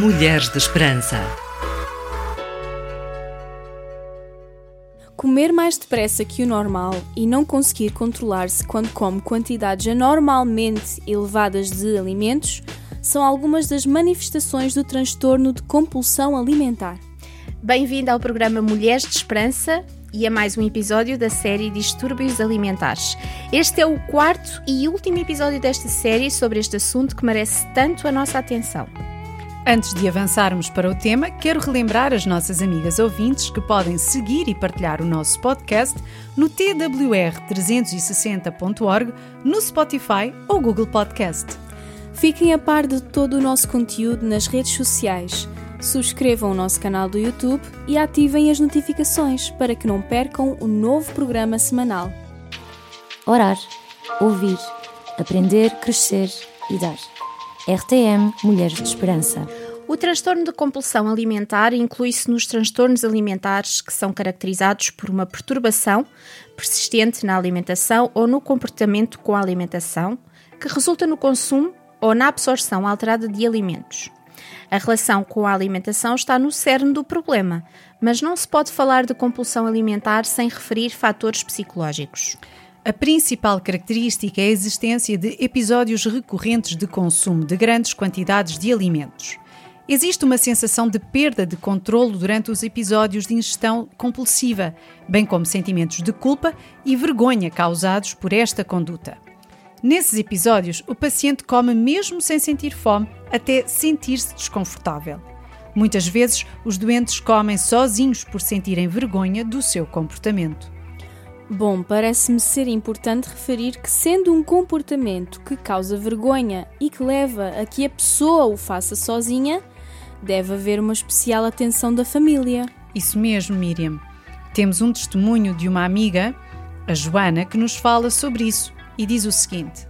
Mulheres de Esperança. Comer mais depressa que o normal e não conseguir controlar-se quando come quantidades anormalmente elevadas de alimentos são algumas das manifestações do transtorno de compulsão alimentar. Bem-vindo ao programa Mulheres de Esperança e a mais um episódio da série Distúrbios Alimentares. Este é o quarto e último episódio desta série sobre este assunto que merece tanto a nossa atenção. Antes de avançarmos para o tema, quero relembrar as nossas amigas ouvintes que podem seguir e partilhar o nosso podcast no twr360.org, no Spotify ou Google Podcast. Fiquem a par de todo o nosso conteúdo nas redes sociais. Subscrevam o nosso canal do YouTube e ativem as notificações para que não percam o novo programa semanal. Orar, ouvir, aprender, crescer e dar. RTM Mulheres de Esperança. O transtorno de compulsão alimentar inclui-se nos transtornos alimentares que são caracterizados por uma perturbação persistente na alimentação ou no comportamento com a alimentação, que resulta no consumo ou na absorção alterada de alimentos. A relação com a alimentação está no cerne do problema, mas não se pode falar de compulsão alimentar sem referir fatores psicológicos. A principal característica é a existência de episódios recorrentes de consumo de grandes quantidades de alimentos. Existe uma sensação de perda de controlo durante os episódios de ingestão compulsiva, bem como sentimentos de culpa e vergonha causados por esta conduta. Nesses episódios, o paciente come mesmo sem sentir fome, até sentir-se desconfortável. Muitas vezes, os doentes comem sozinhos por sentirem vergonha do seu comportamento. Bom, parece-me ser importante referir que, sendo um comportamento que causa vergonha e que leva a que a pessoa o faça sozinha, deve haver uma especial atenção da família. Isso mesmo, Miriam. Temos um testemunho de uma amiga, a Joana, que nos fala sobre isso e diz o seguinte: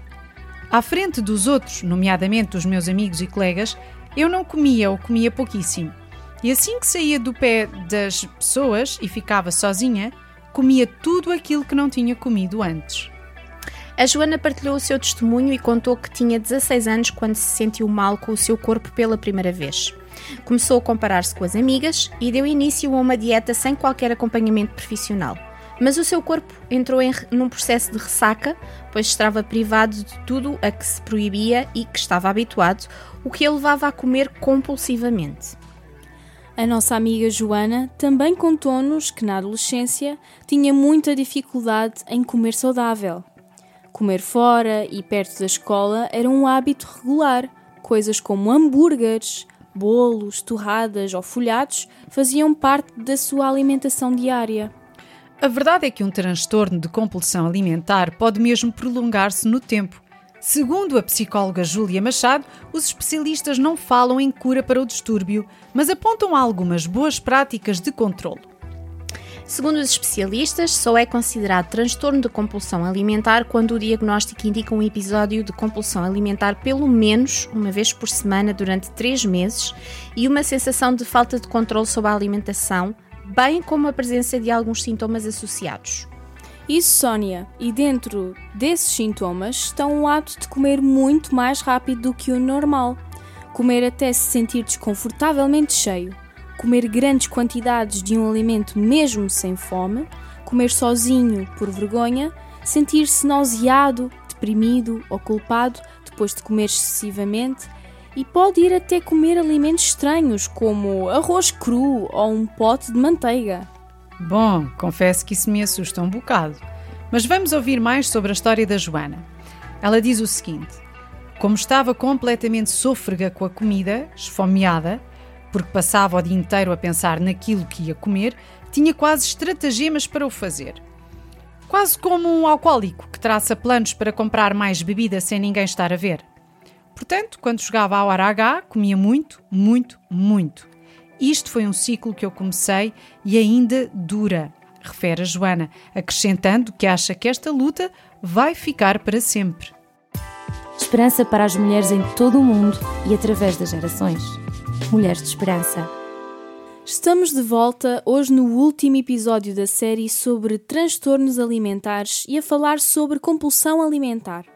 À frente dos outros, nomeadamente dos meus amigos e colegas, eu não comia ou comia pouquíssimo. E assim que saía do pé das pessoas e ficava sozinha, comia tudo aquilo que não tinha comido antes. A Joana partilhou o seu testemunho e contou que tinha 16 anos quando se sentiu mal com o seu corpo pela primeira vez. Começou a comparar-se com as amigas e deu início a uma dieta sem qualquer acompanhamento profissional. Mas o seu corpo entrou em, num processo de ressaca, pois estava privado de tudo a que se proibia e que estava habituado, o que a levava a comer compulsivamente. A nossa amiga Joana também contou-nos que na adolescência tinha muita dificuldade em comer saudável. Comer fora e perto da escola era um hábito regular. Coisas como hambúrgueres, bolos, torradas ou folhados faziam parte da sua alimentação diária. A verdade é que um transtorno de compulsão alimentar pode mesmo prolongar-se no tempo. Segundo a psicóloga Júlia Machado, os especialistas não falam em cura para o distúrbio, mas apontam algumas boas práticas de controlo. Segundo os especialistas, só é considerado transtorno de compulsão alimentar quando o diagnóstico indica um episódio de compulsão alimentar pelo menos uma vez por semana durante três meses e uma sensação de falta de controle sobre a alimentação, bem como a presença de alguns sintomas associados. Isso, Sónia, e dentro desses sintomas estão o ato de comer muito mais rápido do que o normal, comer até se sentir desconfortavelmente cheio, comer grandes quantidades de um alimento mesmo sem fome, comer sozinho por vergonha, sentir-se nauseado, deprimido ou culpado depois de comer excessivamente. E pode ir até comer alimentos estranhos como arroz cru ou um pote de manteiga. Bom, confesso que isso me assusta um bocado. Mas vamos ouvir mais sobre a história da Joana. Ela diz o seguinte: Como estava completamente sôfrega com a comida, esfomeada, porque passava o dia inteiro a pensar naquilo que ia comer, tinha quase estratagemas para o fazer. Quase como um alcoólico que traça planos para comprar mais bebida sem ninguém estar a ver. Portanto, quando chegava à hora H, comia muito, muito, muito. Isto foi um ciclo que eu comecei e ainda dura, refere a Joana, acrescentando que acha que esta luta vai ficar para sempre. Esperança para as mulheres em todo o mundo e através das gerações. Mulheres de Esperança. Estamos de volta hoje no último episódio da série sobre transtornos alimentares e a falar sobre compulsão alimentar.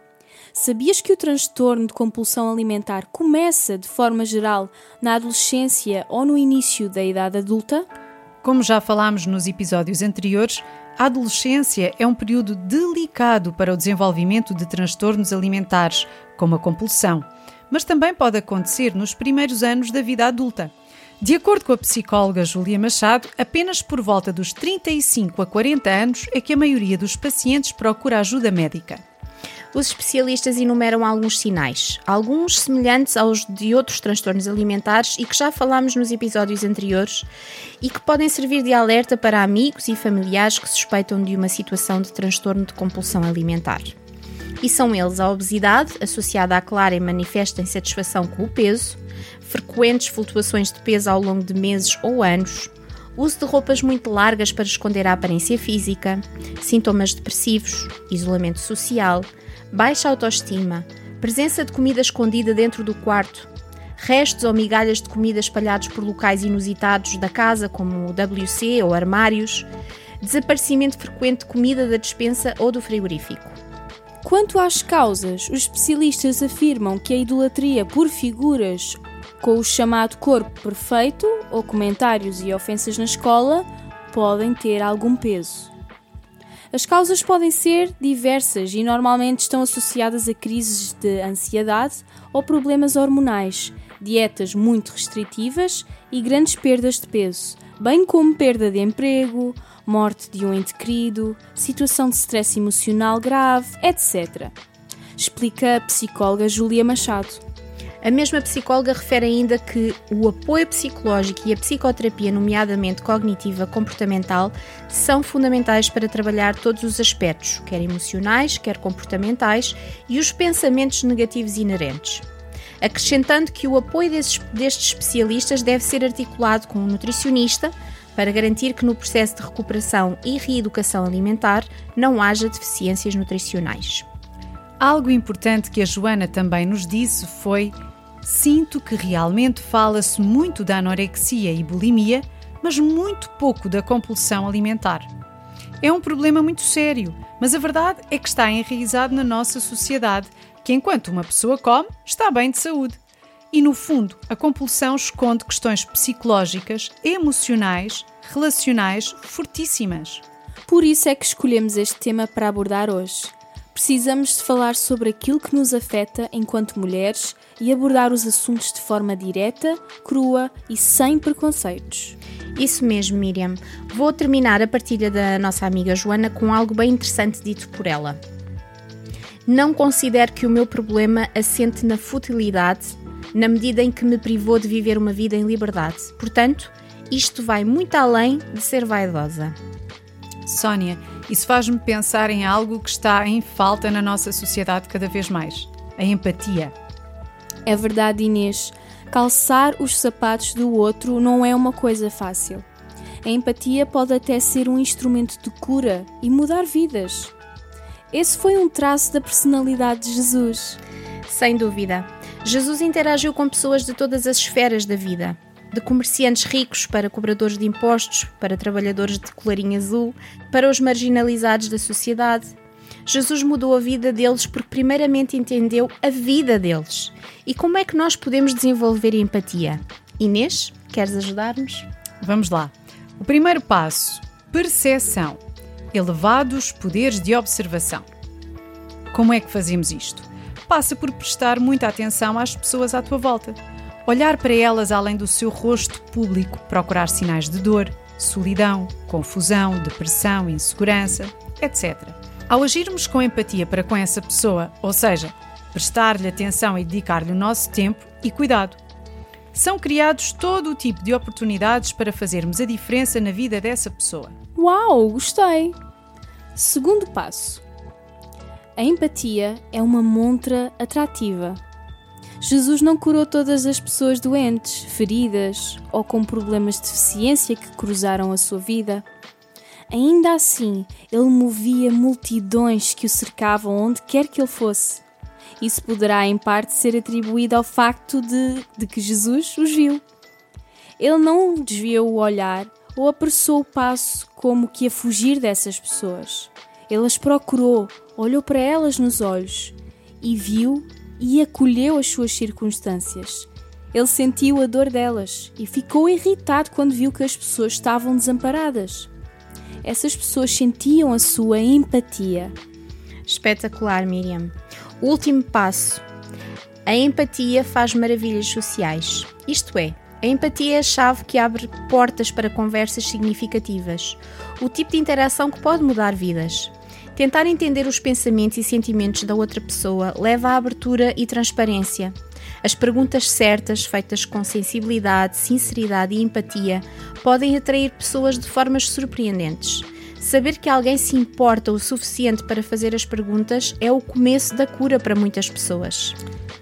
Sabias que o transtorno de compulsão alimentar começa, de forma geral, na adolescência ou no início da idade adulta? Como já falámos nos episódios anteriores, a adolescência é um período delicado para o desenvolvimento de transtornos alimentares, como a compulsão, mas também pode acontecer nos primeiros anos da vida adulta. De acordo com a psicóloga Júlia Machado, apenas por volta dos 35 a 40 anos é que a maioria dos pacientes procura ajuda médica. Os especialistas enumeram alguns sinais, alguns semelhantes aos de outros transtornos alimentares e que já falámos nos episódios anteriores e que podem servir de alerta para amigos e familiares que suspeitam de uma situação de transtorno de compulsão alimentar. E são eles a obesidade, associada à clara e manifesta insatisfação com o peso, frequentes flutuações de peso ao longo de meses ou anos, uso de roupas muito largas para esconder a aparência física, sintomas depressivos, isolamento social, baixa autoestima, presença de comida escondida dentro do quarto, restos ou migalhas de comida espalhados por locais inusitados da casa, como WC ou armários, desaparecimento frequente de comida da despensa ou do frigorífico. Quanto às causas, os especialistas afirmam que a idolatria por figuras com o chamado corpo perfeito ou comentários e ofensas na escola podem ter algum peso. As causas podem ser diversas e normalmente estão associadas a crises de ansiedade ou problemas hormonais, dietas muito restritivas e grandes perdas de peso, bem como perda de emprego, morte de um ente querido, situação de stress emocional grave, etc. Explica a psicóloga Júlia Machado. A mesma psicóloga refere ainda que o apoio psicológico e a psicoterapia, nomeadamente cognitiva comportamental, são fundamentais para trabalhar todos os aspectos, quer emocionais, quer comportamentais, e os pensamentos negativos inerentes. Acrescentando que o apoio desses, destes especialistas deve ser articulado com um nutricionista para garantir que no processo de recuperação e reeducação alimentar não haja deficiências nutricionais. Algo importante que a Joana também nos disse foi Sinto que realmente fala-se muito da anorexia e bulimia, mas muito pouco da compulsão alimentar. É um problema muito sério, mas a verdade é que está enraizado na nossa sociedade, que enquanto uma pessoa come, está bem de saúde. E no fundo, a compulsão esconde questões psicológicas, emocionais, relacionais fortíssimas. Por isso é que escolhemos este tema para abordar hoje. Precisamos de falar sobre aquilo que nos afeta enquanto mulheres e abordar os assuntos de forma direta, crua e sem preconceitos. Isso mesmo, Miriam. Vou terminar a partilha da nossa amiga Joana com algo bem interessante dito por ela. Não considero que o meu problema assente na futilidade, na medida em que me privou de viver uma vida em liberdade. Portanto, isto vai muito além de ser vaidosa. Sónia, isso faz-me pensar em algo que está em falta na nossa sociedade cada vez mais: a empatia. É verdade, Inês. Calçar os sapatos do outro não é uma coisa fácil. A empatia pode até ser um instrumento de cura e mudar vidas. Esse foi um traço da personalidade de Jesus. Sem dúvida. Jesus interagiu com pessoas de todas as esferas da vida, de comerciantes ricos para cobradores de impostos, para trabalhadores de colarinho azul, para os marginalizados da sociedade. Jesus mudou a vida deles porque, primeiramente, entendeu a vida deles. E como é que nós podemos desenvolver empatia? Inês, queres ajudar-nos? Vamos lá. O primeiro passo: percepção. Elevados poderes de observação. Como é que fazemos isto? Passa por prestar muita atenção às pessoas à tua volta Olhar para elas além do seu rosto público, procurar sinais de dor, solidão, confusão, depressão, insegurança, etc. Ao agirmos com empatia para com essa pessoa, ou seja, prestar-lhe atenção e dedicar-lhe o nosso tempo e cuidado, são criados todo o tipo de oportunidades para fazermos a diferença na vida dessa pessoa. Uau, gostei! Segundo passo: a empatia é uma montra atrativa Jesus não curou todas as pessoas doentes, feridas ou com problemas de deficiência que cruzaram a sua vida. Ainda assim, ele movia multidões que o cercavam onde quer que ele fosse. Isso poderá, em parte, ser atribuído ao facto de, de que Jesus os viu. Ele não desviou o olhar ou apressou o passo como que a fugir dessas pessoas. Ele as procurou, olhou para elas nos olhos e viu e acolheu as suas circunstâncias. Ele sentiu a dor delas e ficou irritado quando viu que as pessoas estavam desamparadas. Essas pessoas sentiam a sua empatia. Espetacular, Miriam. Último passo. A empatia faz maravilhas sociais. Isto é, a empatia é a chave que abre portas para conversas significativas, o tipo de interação que pode mudar vidas. Tentar entender os pensamentos e sentimentos da outra pessoa leva à abertura e transparência. As perguntas certas, feitas com sensibilidade, sinceridade e empatia, podem atrair pessoas de formas surpreendentes. Saber que alguém se importa o suficiente para fazer as perguntas é o começo da cura para muitas pessoas.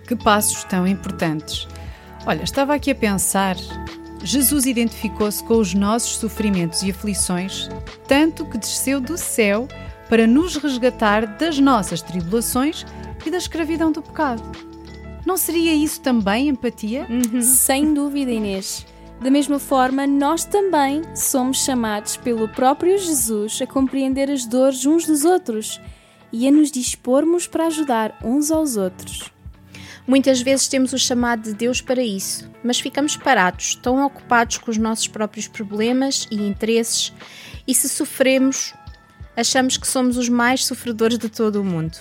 Que passos tão importantes! Olha, estava aqui a pensar. Jesus identificou-se com os nossos sofrimentos e aflições, tanto que desceu do céu para nos resgatar das nossas tribulações e da escravidão do pecado. Não seria isso também empatia? Uhum. Sem dúvida, Inês. Da mesma forma, nós também somos chamados pelo próprio Jesus a compreender as dores uns dos outros e a nos dispormos para ajudar uns aos outros. Muitas vezes temos o chamado de Deus para isso, mas ficamos parados, tão ocupados com os nossos próprios problemas e interesses, e se sofremos, achamos que somos os mais sofredores de todo o mundo.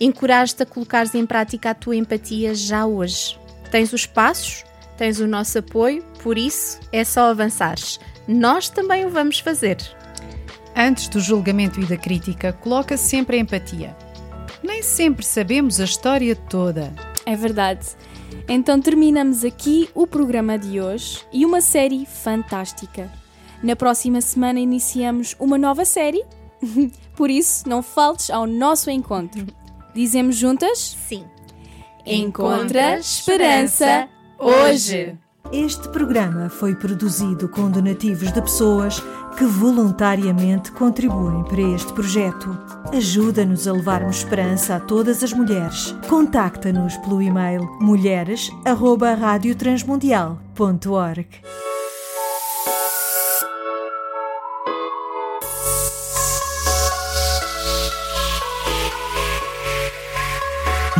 Encorajo-te a colocares em prática a tua empatia já hoje. Tens os passos, tens o nosso apoio, por isso é só avançares. Nós também o vamos fazer. Antes do julgamento e da crítica, coloca sempre a empatia. Nem sempre sabemos a história toda. É verdade. Então terminamos aqui o programa de hoje e uma série fantástica. Na próxima semana iniciamos uma nova série, por isso não faltes ao nosso encontro. Dizemos juntas? Sim. Encontra esperança hoje. Este programa foi produzido com donativos de pessoas que voluntariamente contribuem para este projeto. Ajuda-nos a levarmos esperança a todas as mulheres. Contacta-nos pelo e-mail mulheres@radiotransmundial.org.